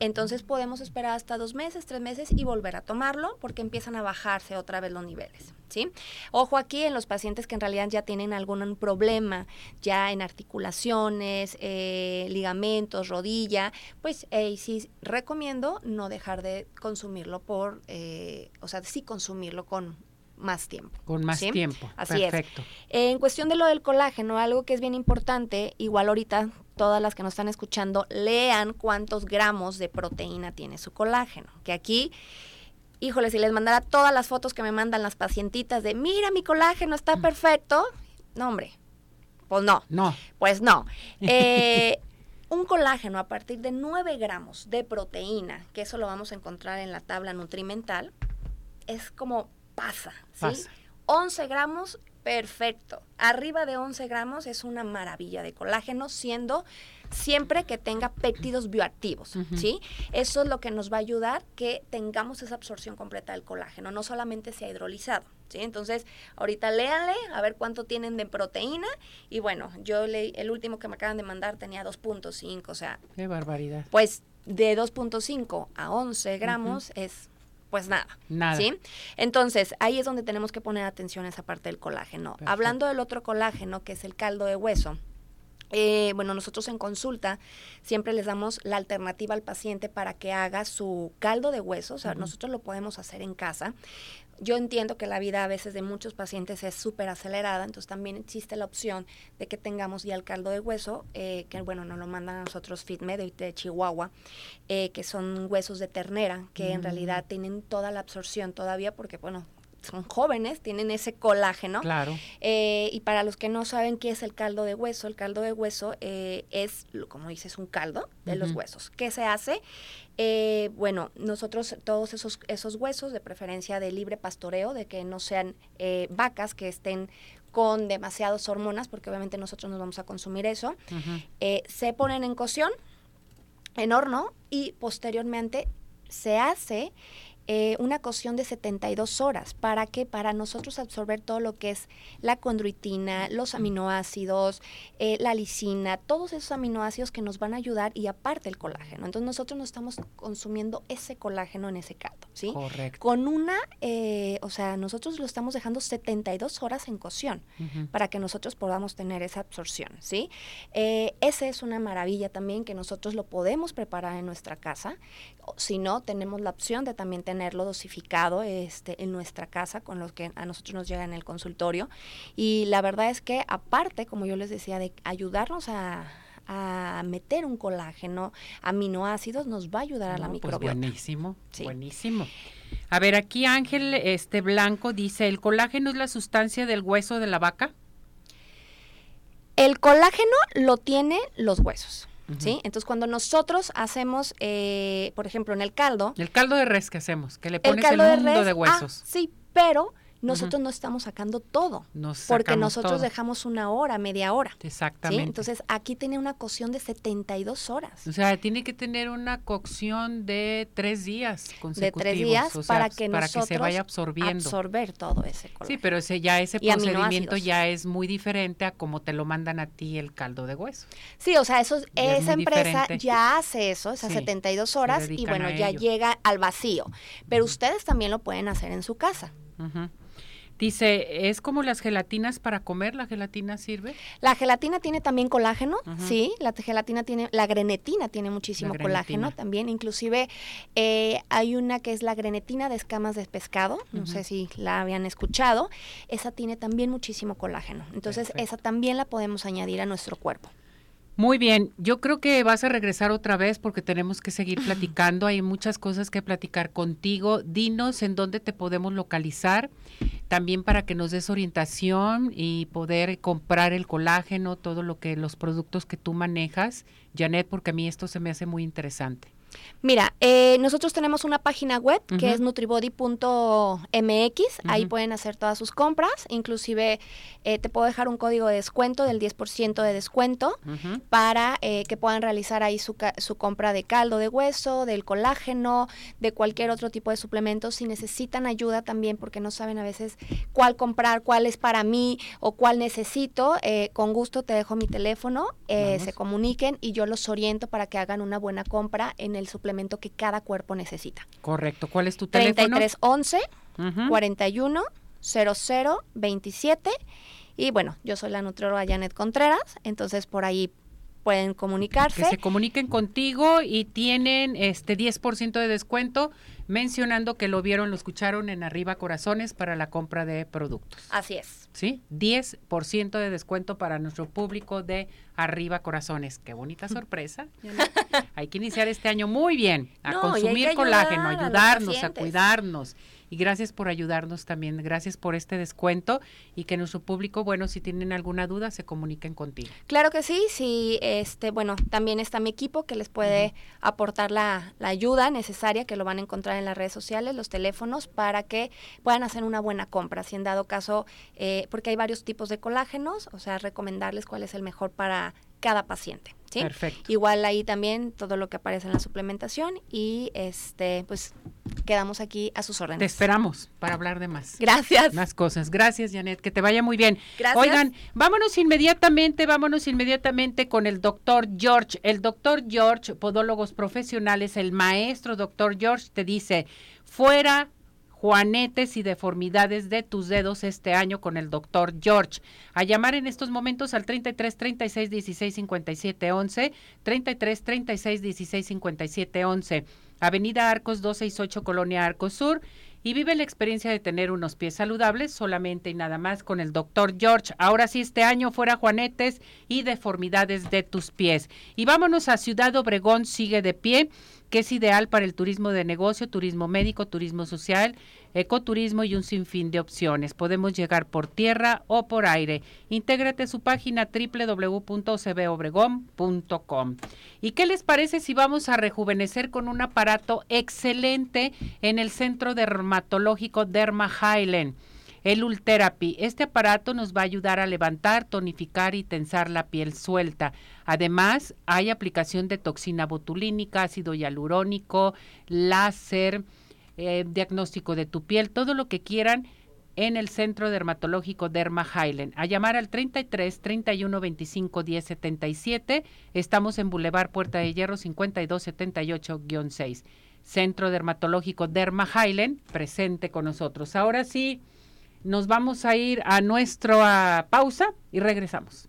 entonces podemos esperar hasta dos meses, tres meses y volver a tomarlo porque empiezan a bajarse otra vez los niveles. ¿sí? Ojo aquí en los pacientes que en realidad ya tienen algún problema, ya en articulaciones, eh, ligamentos, rodilla, pues sí recomiendo no dejar de consumirlo por, eh, o sea, sí consumirlo con más tiempo. Con más tiempo. Así Perfecto. es. En cuestión de lo del colágeno, algo que es bien importante, igual ahorita todas las que nos están escuchando, lean cuántos gramos de proteína tiene su colágeno. Que aquí, híjole, si les mandara todas las fotos que me mandan las pacientitas de, mira, mi colágeno está mm. perfecto, no, hombre, pues no. No. Pues no. Eh, un colágeno a partir de 9 gramos de proteína, que eso lo vamos a encontrar en la tabla nutrimental, es como pasa, ¿sí? 11 gramos, perfecto. Arriba de 11 gramos es una maravilla de colágeno, siendo siempre que tenga péptidos bioactivos, ¿sí? Eso es lo que nos va a ayudar que tengamos esa absorción completa del colágeno, no solamente sea hidrolizado, ¿sí? Entonces, ahorita léanle a ver cuánto tienen de proteína y bueno, yo leí, el último que me acaban de mandar tenía 2.5, o sea... ¡Qué barbaridad! Pues de 2.5 a 11 gramos es pues nada. Nada. ¿Sí? Entonces, ahí es donde tenemos que poner atención a esa parte del colágeno. Hablando del otro colágeno, que es el caldo de hueso, eh, bueno, nosotros en consulta siempre les damos la alternativa al paciente para que haga su caldo de hueso, o sea, nosotros lo podemos hacer en casa. Yo entiendo que la vida a veces de muchos pacientes es súper acelerada, entonces también existe la opción de que tengamos ya el caldo de hueso, eh, que bueno, nos lo mandan a nosotros FitMed de Chihuahua, eh, que son huesos de ternera, que en realidad mm. tienen toda la absorción todavía, porque bueno, son jóvenes, tienen ese colágeno. Claro. Eh, y para los que no saben qué es el caldo de hueso, el caldo de hueso eh, es, como dices, un caldo de los huesos. ¿Qué se hace? Eh, bueno, nosotros todos esos, esos huesos, de preferencia de libre pastoreo, de que no sean vacas que estén con demasiadas hormonas, porque obviamente nosotros nos vamos a consumir eso, se ponen en cocción, en horno, y posteriormente se hace eh, una cocción de 72 horas. ¿Para qué? Para nosotros absorber todo lo que es la condroitina, los aminoácidos, eh, la lisina, todos esos aminoácidos que nos van a ayudar y aparte el colágeno. Entonces nosotros no estamos consumiendo ese colágeno en ese caldo, ¿sí? Correcto. Con una, eh, o sea, nosotros lo estamos dejando 72 horas en cocción para que nosotros podamos tener esa absorción, ¿sí? esa es una maravilla también que nosotros lo podemos preparar en nuestra casa. Si no, tenemos la opción de también tener tenerlo dosificado este, en nuestra casa con los que a nosotros nos llega en el consultorio. Y la verdad es que aparte, como yo les decía, de ayudarnos a, meter un colágeno, aminoácidos, nos va a ayudar a la pues microbiota. buenísimo, buenísimo. A ver, aquí Ángel este Blanco dice, ¿el colágeno es la sustancia del hueso de la vaca? El colágeno lo tiene los huesos. ¿Sí? Entonces, cuando nosotros hacemos, eh, por ejemplo, en el caldo. El caldo de res que hacemos, que le pones el, mundo de, de ah, huesos. sí, pero nosotros no estamos sacando todo. porque nosotros dejamos una hora, media hora. Exactamente. Entonces, aquí tiene una cocción de 72 horas. O sea, tiene que tener una cocción de tres días consecutivos. De tres días para que para que se vaya absorbiendo. Absorber todo ese Sí, pero ese ya ese procedimiento ya es muy diferente a como te lo mandan a ti el caldo de hueso. Sí, o sea, eso, esa empresa ya hace eso, esas 72 horas, y bueno, ya llega al vacío. Pero ustedes también lo pueden hacer en su casa. Dice, ¿es como las gelatinas para comer? ¿La gelatina sirve? La gelatina tiene también colágeno, sí, la gelatina tiene, la grenetina tiene muchísimo colágeno también, inclusive eh, hay una que es la grenetina de escamas de pescado, no sé si la habían escuchado, esa tiene también muchísimo colágeno, entonces esa también la podemos añadir a nuestro cuerpo. Muy bien, yo creo que vas a regresar otra vez porque tenemos que seguir platicando, hay muchas cosas que platicar contigo. Dinos en dónde te podemos localizar, también para que nos des orientación y poder comprar el colágeno, todo lo que los productos que tú manejas, Janet, porque a mí esto se me hace muy interesante. Mira, eh, nosotros tenemos una página web que es nutribody.mx, ahí pueden hacer todas sus compras, inclusive eh, te puedo dejar un código de descuento del 10% de descuento para eh, que puedan realizar ahí su, su, compra de caldo de hueso, del colágeno, de cualquier otro tipo de suplemento. Si necesitan ayuda también porque no saben a veces cuál comprar, cuál es para mí o cuál necesito, con gusto te dejo mi teléfono, se comuniquen y yo los oriento para que hagan una buena compra en el suplemento que cada cuerpo necesita. Correcto. ¿Cuál es tu teléfono? 3311 41 00 27 y bueno, yo soy la nutrióloga Janet Contreras, entonces por ahí pueden comunicarse. Que se comuniquen contigo y tienen este 10% de descuento mencionando que lo vieron, lo escucharon en Arriba Corazones para la compra de productos. Así es. ¿Sí? 10% de descuento para nuestro público de Arriba Corazones. Qué bonita sorpresa. Hay que iniciar este año muy bien, a consumir colágeno, ayudarnos, a cuidarnos y gracias por ayudarnos también, gracias por este descuento y que nuestro público, bueno, si tienen alguna duda, se comuniquen contigo. Claro que sí, sí, este, bueno, también está mi equipo que les puede aportar la, ayuda necesaria, que lo van a encontrar en las redes sociales, los teléfonos, para que puedan hacer una buena compra, si en dado caso, eh, porque hay varios tipos de colágenos, o sea, recomendarles cuál es el mejor para cada paciente. ¿sí? Perfecto. Igual ahí también todo lo que aparece en la suplementación y este pues quedamos aquí a sus órdenes. Te esperamos para hablar de más. Gracias. Más cosas. Gracias, Janet. Que te vaya muy bien. Gracias. Oigan, vámonos inmediatamente, vámonos inmediatamente con el doctor George. El doctor George, podólogos profesionales, el maestro doctor George te dice, fuera juanetes y deformidades de tus dedos este año con el doctor George. A llamar en estos momentos al 33 36 16 57 11, 33 36 16 57 11, Avenida Arcos 268 Colonia Arcos Sur y vive la experiencia de tener unos pies saludables solamente y nada más con el doctor George. Ahora sí, este año fuera juanetes y deformidades de tus pies. Y vámonos a Ciudad Obregón, sigue de pie que es ideal para el turismo de negocio, turismo médico, turismo social, ecoturismo y un sinfín de opciones. Podemos llegar por tierra o por aire. Intégrate a su página www.cbobregón.com. ¿Y qué les parece si vamos a rejuvenecer con un aparato excelente en el Centro Dermatológico Derma Highland? El Ultherapy. Este aparato nos va a ayudar a levantar, tonificar y tensar la piel suelta. Además, hay aplicación de toxina botulínica, ácido hialurónico, láser, eh, diagnóstico de tu piel, todo lo que quieran en el Centro Dermatológico Derma Highland. A llamar al 33 31 25 10 77. Estamos en Boulevard Puerta de Hierro 52 78-6. Centro Dermatológico Derma Highland, presente con nosotros. Ahora sí, nos vamos a ir a nuestra pausa y regresamos.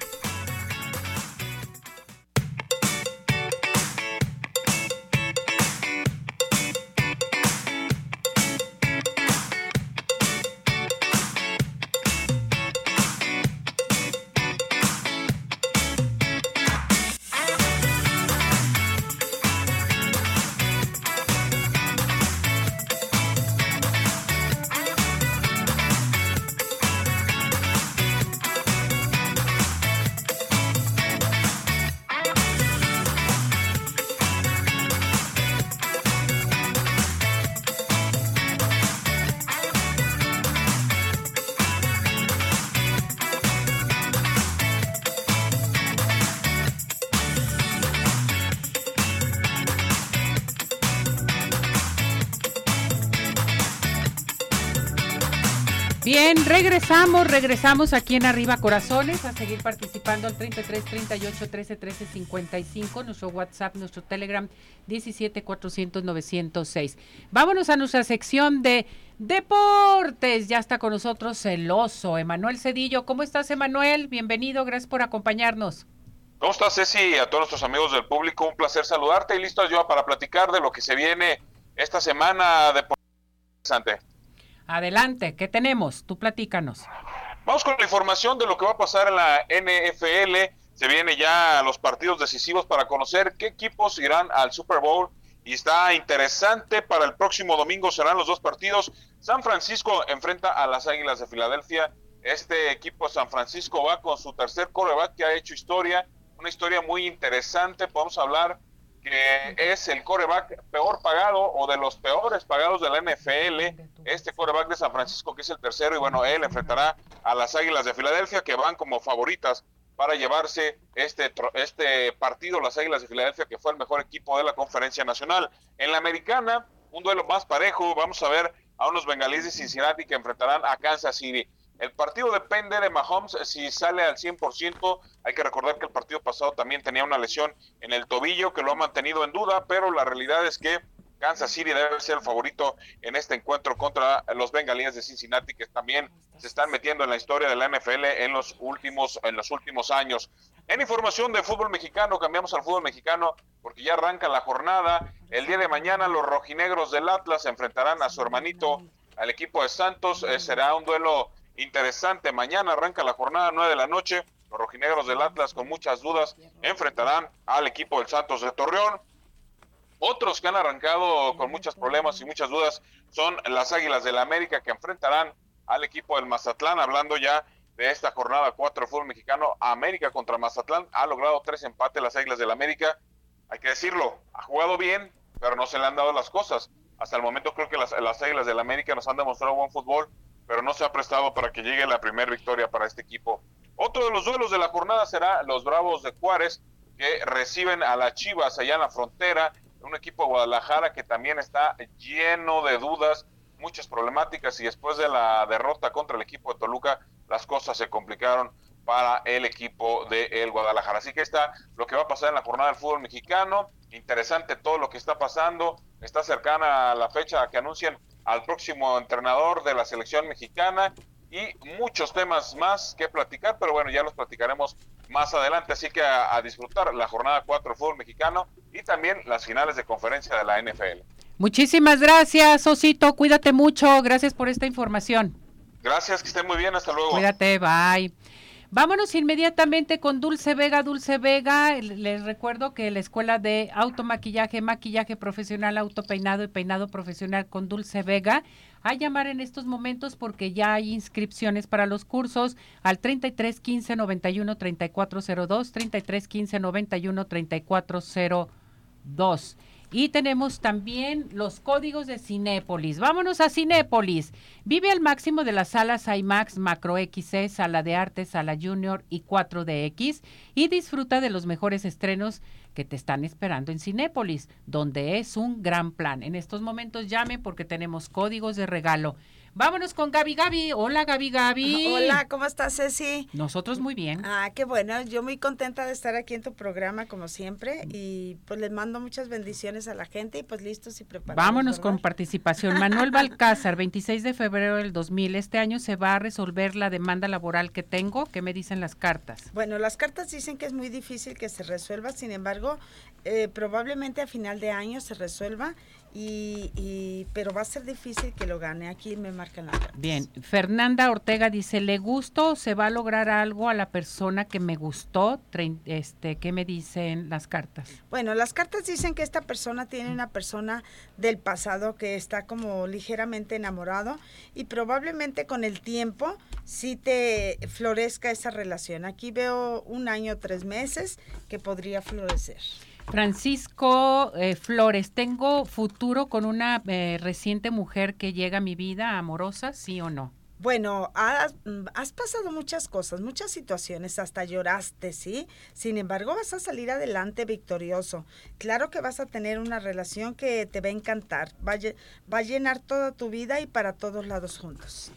Bien, regresamos, regresamos aquí en Arriba Corazones a seguir participando al 33 38 13 13 55, nuestro WhatsApp, nuestro Telegram 17 400 906. Vámonos a nuestra sección de deportes. Ya está con nosotros el oso, Emanuel Cedillo. ¿Cómo estás, Emanuel? Bienvenido, gracias por acompañarnos. ¿Cómo estás, Ceci? A todos nuestros amigos del público, un placer saludarte y listo yo para platicar de lo que se viene esta semana de interesante. Adelante, ¿qué tenemos? Tú platícanos. Vamos con la información de lo que va a pasar en la NFL. Se vienen ya los partidos decisivos para conocer qué equipos irán al Super Bowl. Y está interesante para el próximo domingo serán los dos partidos. San Francisco enfrenta a las Águilas de Filadelfia. Este equipo San Francisco va con su tercer coreback que ha hecho historia. Una historia muy interesante. Podemos hablar que es el coreback peor pagado o de los peores pagados de la NFL, este coreback de San Francisco que es el tercero y bueno, él enfrentará a las Águilas de Filadelfia que van como favoritas para llevarse este, este partido, las Águilas de Filadelfia que fue el mejor equipo de la conferencia nacional. En la americana, un duelo más parejo, vamos a ver a unos bengalíes de Cincinnati que enfrentarán a Kansas City. El partido depende de Mahomes si sale al 100%. Hay que recordar que el partido pasado también tenía una lesión en el tobillo que lo ha mantenido en duda, pero la realidad es que Kansas City debe ser el favorito en este encuentro contra los bengalíes de Cincinnati que también se están metiendo en la historia de la NFL en los últimos en los últimos años. En información de fútbol mexicano, cambiamos al fútbol mexicano porque ya arranca la jornada. El día de mañana los rojinegros del Atlas enfrentarán a su hermanito al equipo de Santos. Eh, será un duelo interesante. Mañana arranca la jornada 9 de la noche. Los rojinegros del Atlas con muchas dudas enfrentarán al equipo del Santos de Torreón. Otros que han arrancado con muchos problemas y muchas dudas son las Águilas del la América que enfrentarán al equipo del Mazatlán. Hablando ya de esta jornada 4 de fútbol mexicano, América contra Mazatlán ha logrado tres empates las Águilas del la América. hay que decirlo, ha jugado bien, pero no se le han dado las cosas. Hasta el momento creo que las, las Águilas del América nos han demostrado buen fútbol, pero no se ha prestado para que llegue la primera victoria para este equipo. Otro de los duelos de la jornada será los Bravos de Juárez, que reciben a las Chivas allá en la frontera, un equipo de Guadalajara que también está lleno de dudas, muchas problemáticas y después de la derrota contra el equipo de Toluca, las cosas se complicaron para el equipo de el Guadalajara. Así que está lo que va a pasar en la jornada del fútbol mexicano. Interesante todo lo que está pasando. Está cercana a la fecha que anuncian al próximo entrenador de la selección mexicana y muchos temas más que platicar, pero bueno, ya los platicaremos más adelante. Así que a, a disfrutar la jornada 4 del fútbol mexicano y también las finales de conferencia de la NFL. Muchísimas gracias, Osito. Cuídate mucho. Gracias por esta información. Gracias, que estén muy bien. Hasta luego. Cuídate, bye. Vámonos inmediatamente con Dulce Vega. Dulce Vega, les recuerdo que la escuela de automaquillaje, maquillaje profesional, autopeinado y peinado profesional con Dulce Vega, a llamar en estos momentos porque ya hay inscripciones para los cursos al 33 15 91 3402, 33 15 91 3402. Y tenemos también los códigos de Cinépolis. Vámonos a Cinépolis. Vive al máximo de las salas IMAX, Macro XC, Sala de Arte, Sala Junior y 4DX y disfruta de los mejores estrenos que te están esperando en Cinépolis, donde es un gran plan. En estos momentos llame porque tenemos códigos de regalo. Vámonos con Gaby Gaby. Hola Gaby Gaby. Hola, ¿cómo estás Ceci? Nosotros muy bien. Ah, qué bueno. Yo muy contenta de estar aquí en tu programa como siempre y pues les mando muchas bendiciones a la gente y pues listos y preparados. Vámonos con participación. Manuel Balcázar, 26 de febrero del 2000. Este año se va a resolver la demanda laboral que tengo. ¿Qué me dicen las cartas? Bueno, las cartas dicen que es muy difícil que se resuelva. Sin embargo, eh, probablemente a final de año se resuelva y, pero va a ser difícil que lo gane. Aquí me marcan la Bien, Fernanda Ortega dice, ¿le gustó? ¿Se va a lograr algo a la persona que me gustó? Este, ¿Qué me dicen las cartas? Bueno, las cartas dicen que esta persona tiene una persona del pasado que está como ligeramente enamorado y probablemente con el tiempo sí te florezca esa relación. Aquí veo un año, tres meses que podría florecer. Francisco eh, Flores, ¿tengo futuro con una eh, reciente mujer que llega a mi vida amorosa, sí o no? Bueno, has, has, pasado muchas cosas, muchas situaciones, hasta lloraste, ¿sí? Sin embargo, vas a salir adelante victorioso. Claro que vas a tener una relación que te va a encantar, va va a llenar toda tu vida y para todos lados juntos.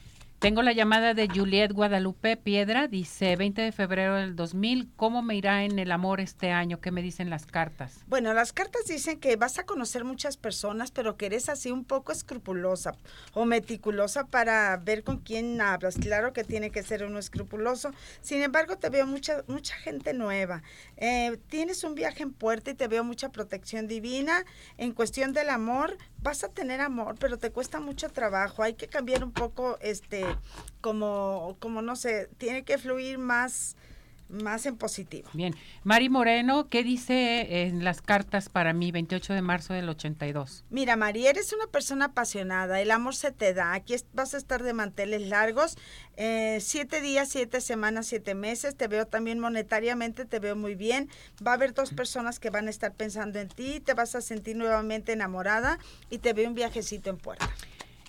Tengo la llamada de Juliet Guadalupe Piedra, dice 20 de febrero del 2000, ¿cómo me irá en el amor este año? ¿Qué me dicen las cartas? Bueno, las cartas dicen que vas a conocer muchas personas, pero que eres así un poco escrupulosa o meticulosa para ver con quién hablas. Claro que tiene que ser uno escrupuloso, sin embargo te veo mucha, mucha gente nueva. Eh, tienes un viaje en puerta y te veo mucha protección divina. En cuestión del amor, vas a tener amor, pero te cuesta mucho trabajo. Hay que cambiar un poco, este, como, como no sé, tiene que fluir más más en positivo. Bien. Mari Moreno, ¿qué dice en las cartas para mí, 28 de marzo del 82? Mira, Mari, eres una persona apasionada, el amor se te da, aquí vas a estar de manteles largos, eh, siete días, siete semanas, siete meses, te veo también monetariamente, te veo muy bien, va a haber dos personas que van a estar pensando en ti, te vas a sentir nuevamente enamorada y te veo un viajecito en puerta.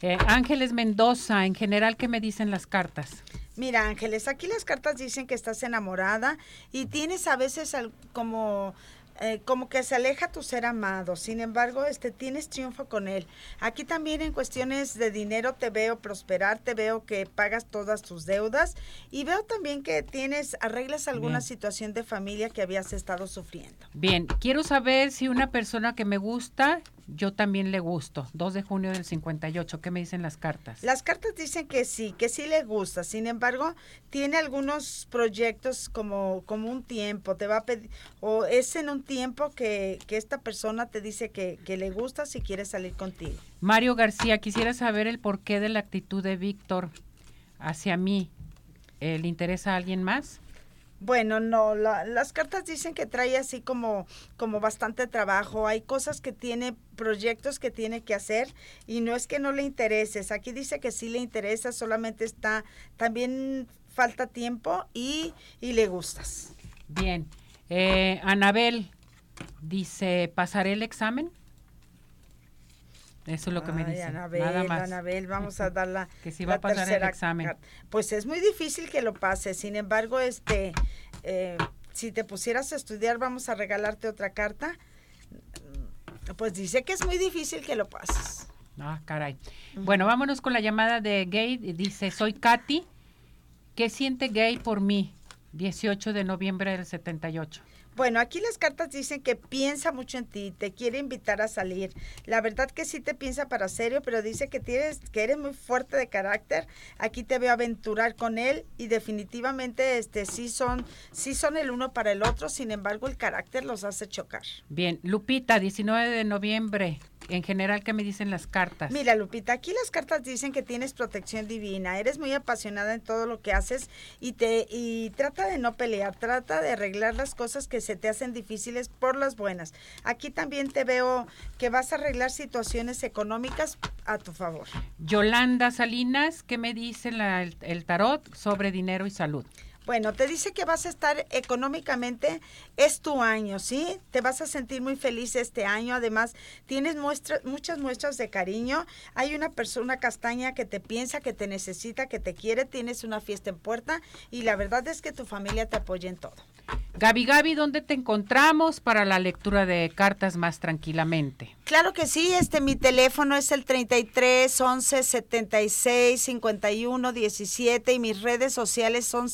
Eh, Ángeles Mendoza, en general, ¿qué me dicen las cartas? Mira, Ángeles, aquí las cartas dicen que estás enamorada y tienes a veces como eh, como que se aleja tu ser amado. Sin embargo, este tienes triunfo con él. Aquí también en cuestiones de dinero te veo prosperar, te veo que pagas todas tus deudas y veo también que tienes arreglas alguna situación de familia que habías estado sufriendo. Bien, quiero saber si una persona que me gusta yo también le gusto. 2 de junio del 58. ¿Qué me dicen las cartas? Las cartas dicen que sí, que sí le gusta. Sin embargo, tiene algunos proyectos como, como un tiempo. Te va a pedir, o es en un tiempo que, que esta persona te dice que, que le gusta si quiere salir contigo. Mario García, quisiera saber el porqué de la actitud de Víctor hacia mí. ¿Le interesa a alguien más? Bueno, no, las cartas dicen que trae así como, como bastante trabajo, hay cosas que tiene, proyectos que tiene que hacer y no es que no le intereses, aquí dice que sí le interesa, solamente está, también falta tiempo y, y le gustas. Bien, eh, Anabel, Dice, ¿pasaré el examen? Eso es lo que me dice. Anabel, Nada más. Anabel, vamos a dar la que si va a pasar el examen. Pues es muy difícil que lo pase. Sin embargo, este, eh, si te pusieras a estudiar, vamos a regalarte otra carta. Pues dice que es muy difícil que lo pases. Ah, caray. Bueno, vámonos con la llamada de Gay. Dice, soy Katy. ¿Qué siente Gay por mí? 18 de noviembre del 78. Bueno, aquí las cartas dicen que piensa mucho en ti, te quiere invitar a salir. La verdad que sí te piensa para serio, pero dice que tienes que eres muy fuerte de carácter. Aquí te veo aventurar con él y definitivamente este sí son sí son el uno para el otro, sin embargo, el carácter los hace chocar. Bien, Lupita, 19 de noviembre en general, ¿qué me dicen las cartas? Mira, Lupita, aquí las cartas dicen que tienes protección divina, eres muy apasionada en todo lo que haces y te y trata de no pelear, trata de arreglar las cosas que se te hacen difíciles por las buenas. Aquí también te veo que vas a arreglar situaciones económicas a tu favor. Yolanda Salinas, ¿qué me dice el tarot sobre dinero y salud? Bueno, te dice que vas a estar económicamente, es tu año, ¿sí? Te vas a sentir muy feliz este año. Además, tienes muchas muestras de cariño. Hay una persona castaña que te piensa, que te necesita, que te quiere. Tienes una fiesta en puerta y la verdad es que tu familia te apoya en todo. Gaby Gaby, ¿dónde te encontramos para la lectura de cartas más tranquilamente? Claro que sí, este mi teléfono es el 33 11 76 51 17 y mis redes sociales son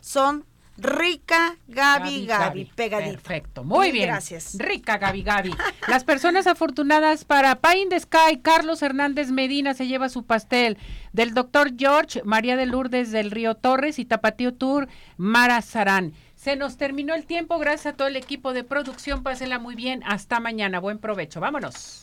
son Rica Gaby Gaby, pegadito. Perfecto, muy bien. Gracias. Rica Gaby Gaby. Las personas afortunadas para Pine the Sky, Carlos Hernández Medina se lleva su pastel. Del doctor George, María de Lourdes del Río Torres y Tapatío Tour, Mara Sarán. Se nos terminó el tiempo, gracias a todo el equipo de producción. Pásenla muy bien. Hasta mañana. Buen provecho. Vámonos.